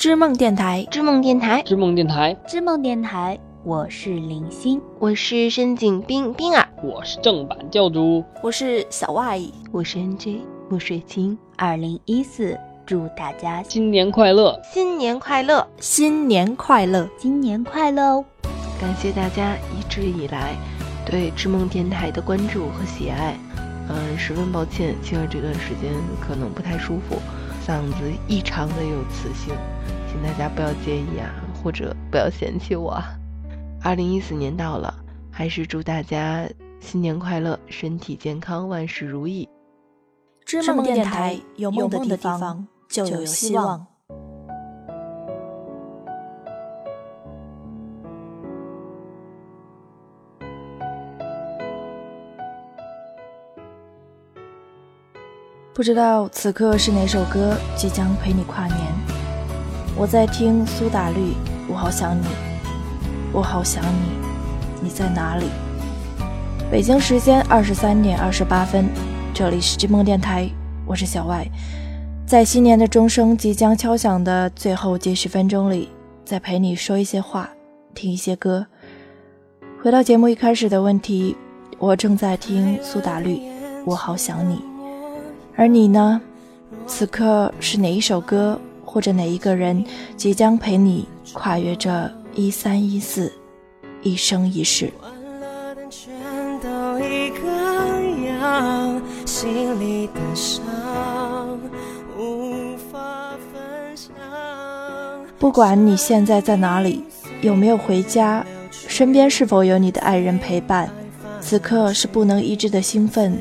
织梦电台，织梦电台，织梦电台，织梦电台，我是林欣，我是深井冰冰儿，我是正版教主，我是小外，我是 NJ 木水清。二零一四，祝大家新年快乐，新年快乐，新年快乐，新年快乐哦！感谢大家一直以来对织梦电台的关注和喜爱。嗯，十分抱歉，星儿这段时间可能不太舒服，嗓子异常的有磁性。请大家不要介意啊，或者不要嫌弃我。二零一四年到了，还是祝大家新年快乐，身体健康，万事如意。知梦电台有梦的地方就有希望。不知道此刻是哪首歌即将陪你跨年？我在听苏打绿，我好想你，我好想你，你在哪里？北京时间二十三点二十八分，这里是织梦电台，我是小外，在新年的钟声即将敲响的最后几十分钟里，再陪你说一些话，听一些歌。回到节目一开始的问题，我正在听苏打绿，我好想你，而你呢？此刻是哪一首歌？或者哪一个人即将陪你跨越这一三一四，一生一世。不管你现在在哪里，有没有回家，身边是否有你的爱人陪伴，此刻是不能抑制的兴奋，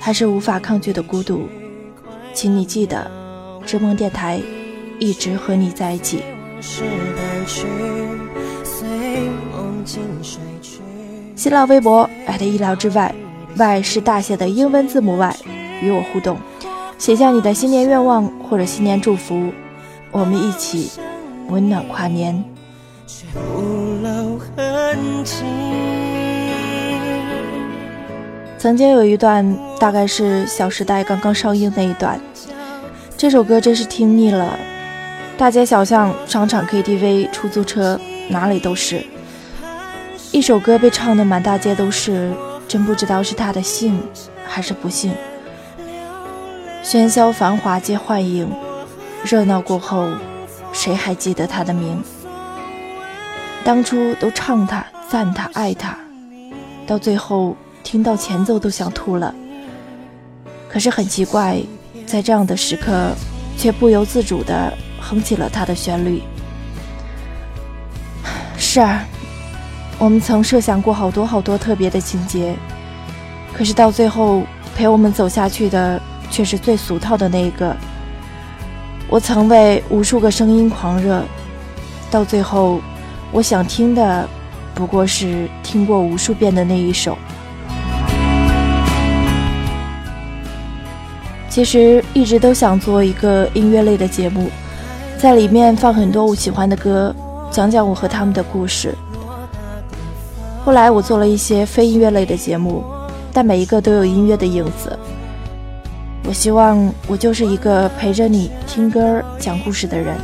还是无法抗拒的孤独？请你记得，织梦电台。一直和你在一起。新浪微博意料之外，Y 是大写的英文字母 Y，与我互动，写下你的新年愿望或者新年祝福，我们一起温暖跨年。曾经有一段，大概是《小时代》刚刚上映那一段，这首歌真是听腻了。大街小巷、商场、KTV、出租车，哪里都是一首歌被唱得满大街都是，真不知道是他的幸还是不幸。喧嚣繁华皆幻影，热闹过后，谁还记得他的名？当初都唱他、赞他、爱他，到最后听到前奏都想吐了。可是很奇怪，在这样的时刻，却不由自主的。哼起了他的旋律。是啊，我们曾设想过好多好多特别的情节，可是到最后陪我们走下去的却是最俗套的那一个。我曾为无数个声音狂热，到最后，我想听的不过是听过无数遍的那一首。其实一直都想做一个音乐类的节目。在里面放很多我喜欢的歌，讲讲我和他们的故事。后来我做了一些非音乐类的节目，但每一个都有音乐的影子。我希望我就是一个陪着你听歌、讲故事的人。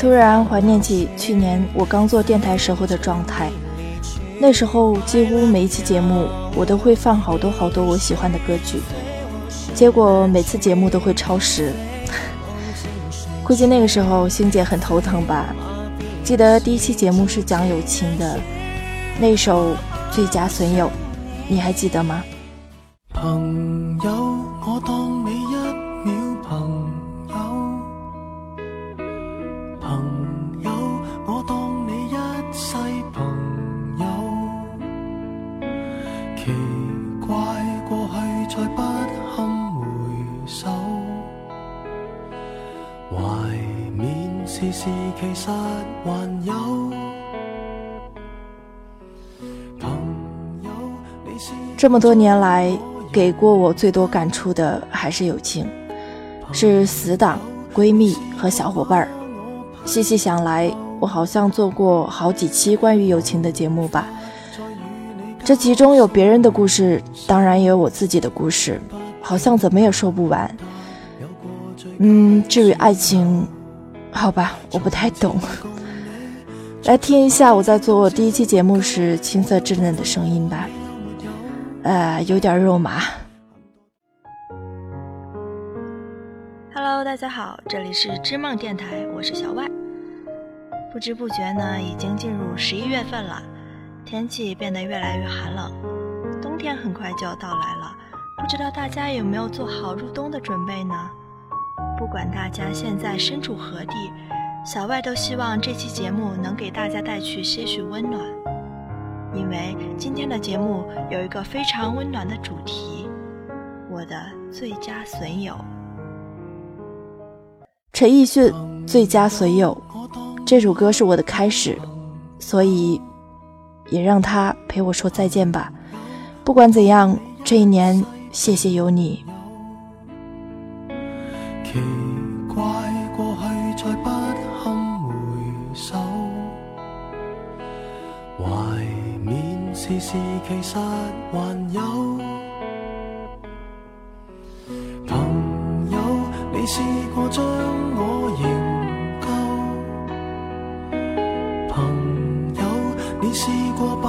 突然怀念起去年我刚做电台时候的状态，那时候几乎每一期节目我都会放好多好多我喜欢的歌曲，结果每次节目都会超时。估计那个时候星姐很头疼吧？记得第一期节目是讲友情的，那首《最佳损友》，你还记得吗？朋友，我当其实还有这么多年来，给过我最多感触的还是友情，是死党、闺蜜和小伙伴儿。细细想来，我好像做过好几期关于友情的节目吧。这其中有别人的故事，当然也有我自己的故事，好像怎么也说不完。嗯，至于爱情，好吧，我不太懂。来听一下我在做第一期节目时青涩稚嫩的声音吧，呃，有点肉麻。Hello，大家好，这里是织梦电台，我是小外。不知不觉呢，已经进入十一月份了。天气变得越来越寒冷，冬天很快就要到来了。不知道大家有没有做好入冬的准备呢？不管大家现在身处何地，小外都希望这期节目能给大家带去些许温暖。因为今天的节目有一个非常温暖的主题——我的最佳损友。陈奕迅《最佳损友》这首歌是我的开始，所以。也让他陪我说再见吧。不管怎样，这一年谢谢有你。奇怪，过去再不堪回首，怀念时事其实还有朋友，你试过将我营救？朋友，你。试过把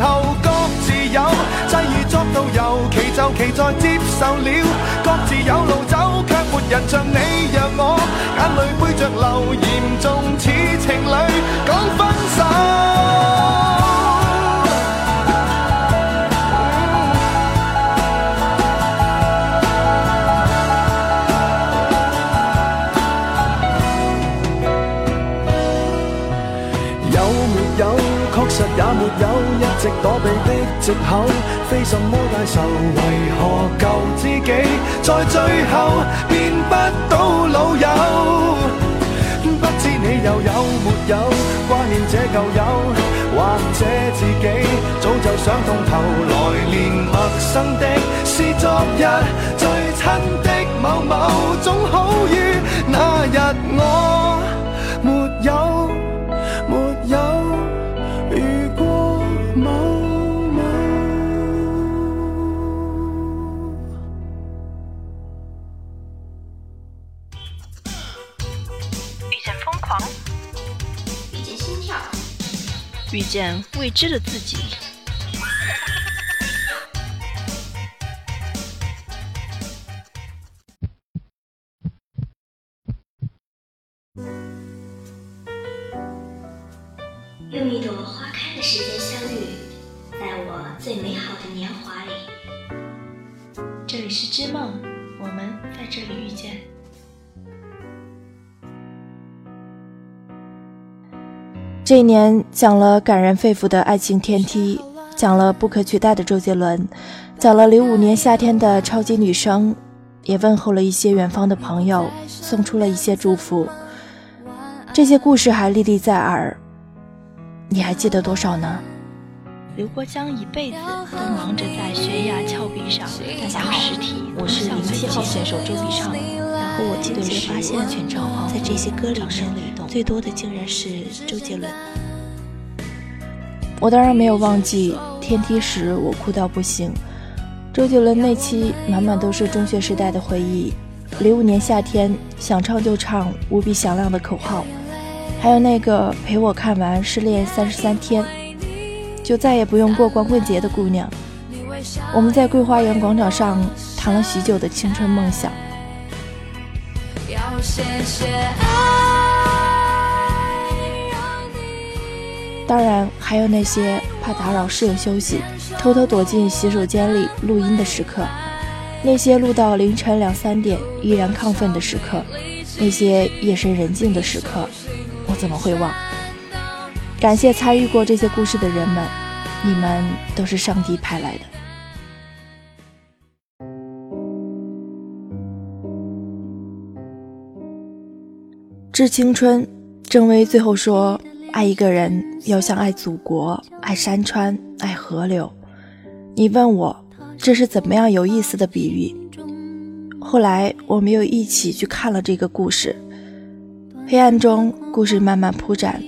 后各自有，际遇作到尤其就其在接受了，各自有路走，却没人像你让我。眼泪背着流，严重似情侣。讲分避的借口，非什么大仇。为何旧知己在最后变不到老友？不知你又有没有挂念这旧友，或者自己早就想通透。来年陌生的是昨日最亲的某某，总好于那日我遇见未知的自己，用一朵花开的时间相遇，在我最美好的年华里。这里是织梦，我们在这里遇见。这一年讲了感人肺腑的爱情天梯，讲了不可取代的周杰伦，讲了零五年夏天的超级女声，也问候了一些远方的朋友，送出了一些祝福。这些故事还历历在耳，你还记得多少呢？刘国江一辈子都忙着在悬崖峭壁上讲实体。我是零七号选手周笔畅。然后我顿时发现，在这些歌里面，最多的竟然是周杰伦。我当然没有忘记天梯时我哭到不行。周杰伦那期满满都是中学时代的回忆。零五年夏天，想唱就唱，无比响亮的口号。还有那个陪我看完《失恋三十三天》。就再也不用过光棍节的姑娘，我们在桂花园广场上谈了许久的青春梦想。谢谢当然，还有那些怕打扰室友休息，偷偷躲进洗手间里录音的时刻，那些录到凌晨两三点依然亢奋的时刻，那些夜深人静的时刻，我怎么会忘？感谢参与过这些故事的人们，你们都是上帝派来的。致青春，郑微最后说：“爱一个人要像爱祖国，爱山川，爱河流。”你问我这是怎么样有意思的比喻？后来我们又一起去看了这个故事，黑暗中，故事慢慢铺展。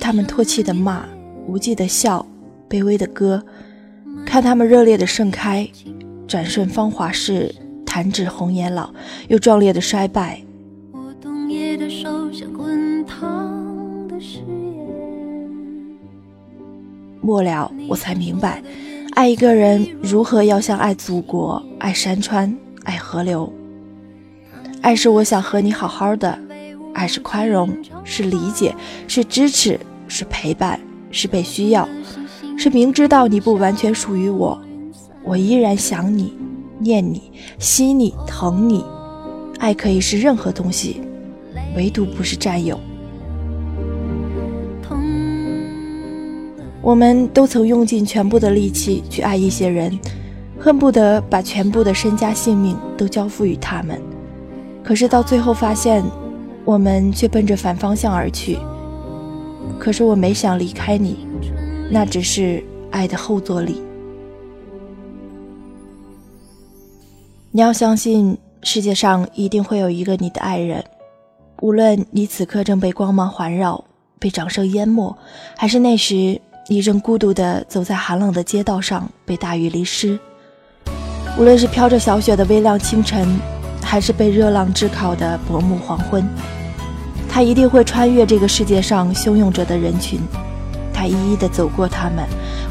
他们唾弃的骂，无忌的笑，卑微的歌，看他们热烈的盛开，转瞬芳华逝，弹指红颜老，又壮烈的衰败。末了，我才明白，爱一个人如何要像爱祖国，爱山川，爱河流。爱是我想和你好好的。爱是宽容，是理解，是支持，是陪伴，是被需要，是明知道你不完全属于我，我依然想你，念你，惜你，疼你。爱可以是任何东西，唯独不是占有。我们都曾用尽全部的力气去爱一些人，恨不得把全部的身家性命都交付于他们，可是到最后发现。我们却奔着反方向而去。可是我没想离开你，那只是爱的后坐力。你要相信，世界上一定会有一个你的爱人，无论你此刻正被光芒环绕，被掌声淹没，还是那时你正孤独地走在寒冷的街道上，被大雨淋湿。无论是飘着小雪的微亮清晨，还是被热浪炙烤的薄暮黄昏。他一定会穿越这个世界上汹涌着的人群，他一一的走过他们，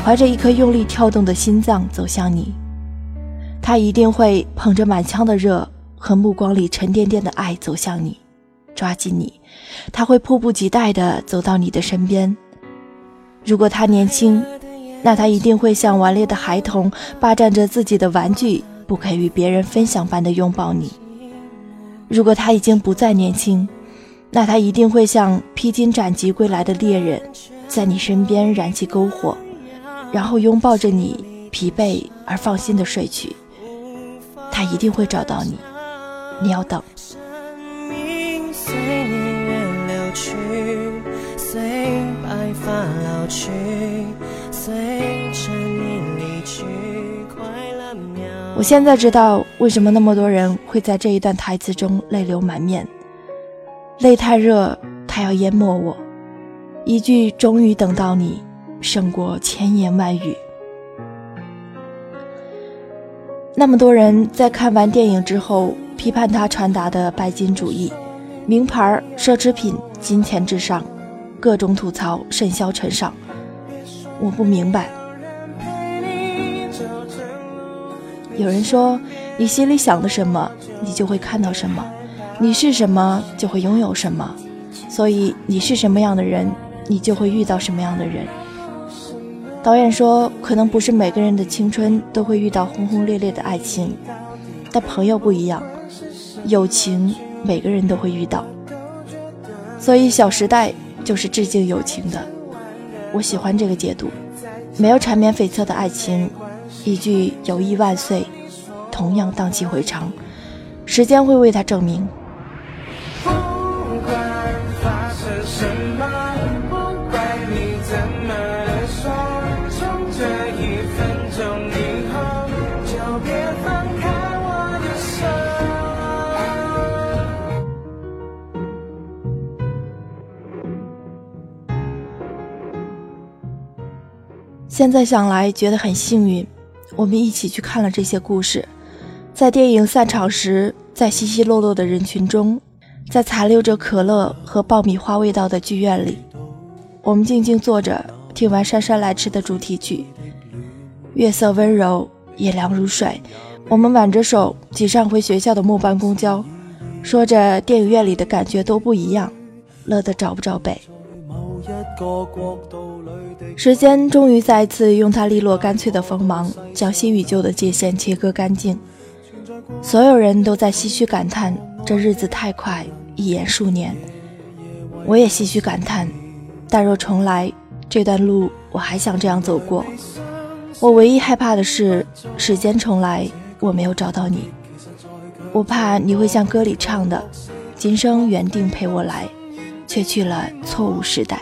怀着一颗用力跳动的心脏走向你。他一定会捧着满腔的热和目光里沉甸甸的爱走向你，抓紧你。他会迫不及待地走到你的身边。如果他年轻，那他一定会像顽劣的孩童，霸占着自己的玩具，不肯与别人分享般的拥抱你。如果他已经不再年轻，那他一定会像披荆斩棘归来的猎人，在你身边燃起篝火，然后拥抱着你，疲惫而放心的睡去。他一定会找到你，你要等。我现在知道为什么那么多人会在这一段台词中泪流满面。泪太热，它要淹没我。一句“终于等到你”，胜过千言万语。那么多人在看完电影之后，批判他传达的拜金主义、名牌、奢侈品、金钱至上，各种吐槽甚嚣尘上。我不明白。有人说，你心里想的什么，你就会看到什么。你是什么，就会拥有什么。所以，你是什么样的人，你就会遇到什么样的人。导演说，可能不是每个人的青春都会遇到轰轰烈烈的爱情，但朋友不一样，友情每个人都会遇到。所以《小时代》就是致敬友情的，我喜欢这个解读。没有缠绵悱恻的爱情，一句“友谊万岁”，同样荡气回肠。时间会为他证明。现在想来，觉得很幸运，我们一起去看了这些故事。在电影散场时，在稀稀落落的人群中，在残留着可乐和爆米花味道的剧院里，我们静静坐着，听完《姗姗来迟》的主题曲。月色温柔，夜凉如水。我们挽着手挤上回学校的末班公交，说着电影院里的感觉都不一样，乐得找不着北。时间终于再次用它利落干脆的锋芒，将新与旧的界限切割干净。所有人都在唏嘘感叹，这日子太快，一眼数年。我也唏嘘感叹，但若重来，这段路我还想这样走过。我唯一害怕的是，时间重来，我没有找到你。我怕你会像歌里唱的，今生原定陪我来，却去了错误时代。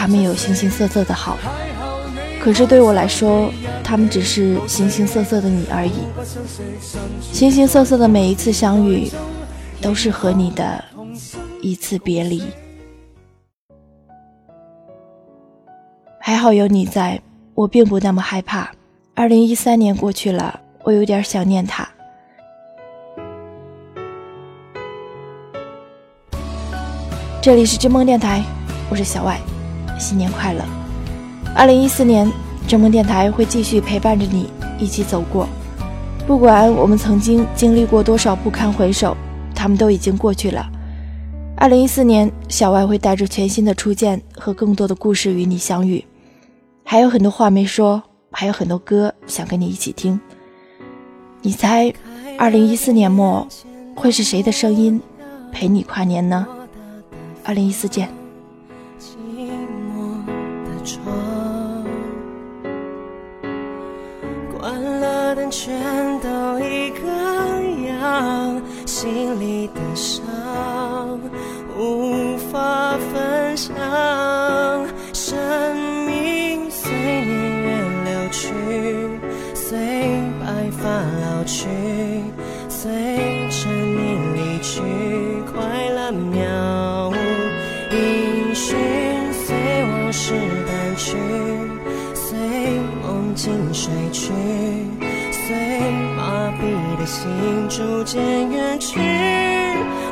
他们有形形色色的好，可是对我来说，他们只是形形色色的你而已。形形色色的每一次相遇，都是和你的一次别离。还好有你在，我并不那么害怕。二零一三年过去了，我有点想念他。这里是知梦电台，我是小外。新年快乐！二零一四年，正梦电台会继续陪伴着你一起走过。不管我们曾经经历过多少不堪回首，他们都已经过去了。二零一四年，小外会带着全新的初见和更多的故事与你相遇。还有很多话没说，还有很多歌想跟你一起听。你猜，二零一四年末会是谁的声音陪你跨年呢？二零一四见。窗关了灯全都一个样，心里的伤无法分享。生命随年月流去，随白发老去，心逐渐远去，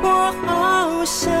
我好想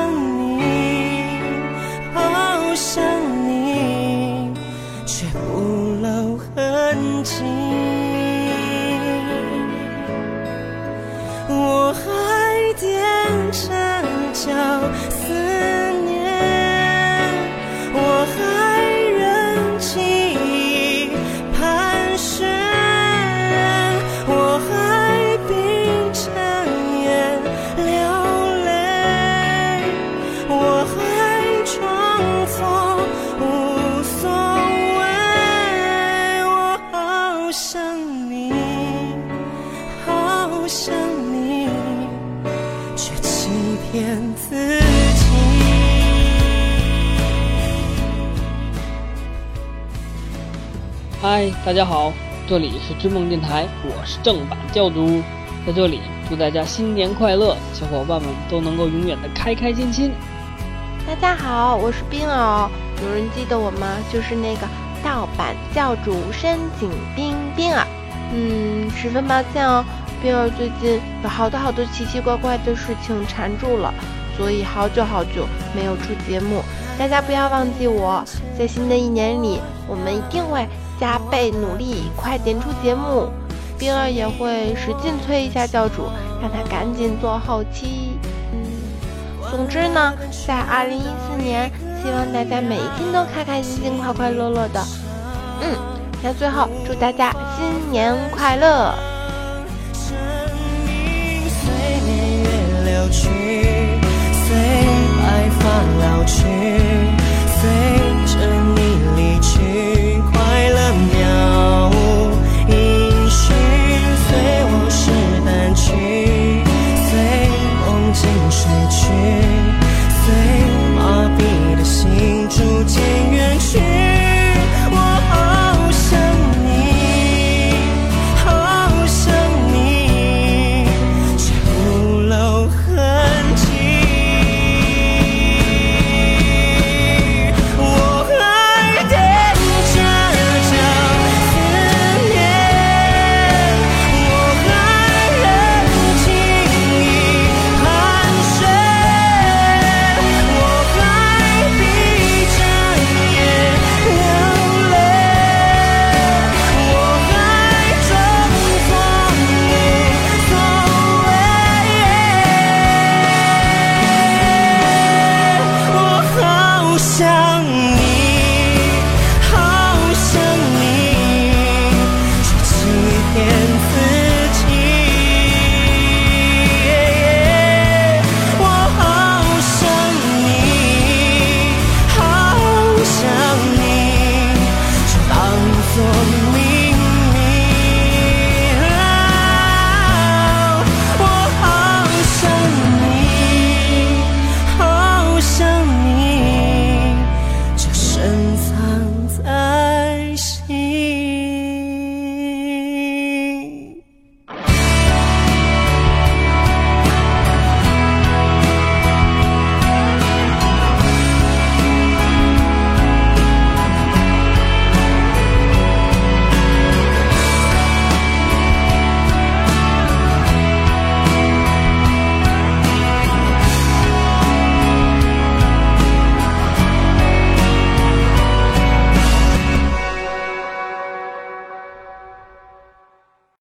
大家好，这里是知梦电台，我是正版教主，在这里祝大家新年快乐，小伙伴们都能够永远的开开心心。大家好，我是冰儿，有人记得我吗？就是那个盗版教主深井冰冰儿。嗯，十分抱歉哦，冰儿最近有好多好多奇奇怪怪的事情缠住了，所以好久好久没有出节目。大家不要忘记我，在新的一年里，我们一定会加倍努力，快点出节目。冰儿也会使劲催一下教主，让他赶紧做后期。嗯，总之呢，在二零一四年，希望大家每一天都开开心心、快快乐乐的。嗯，那最后祝大家新年快乐！生命随年月流去，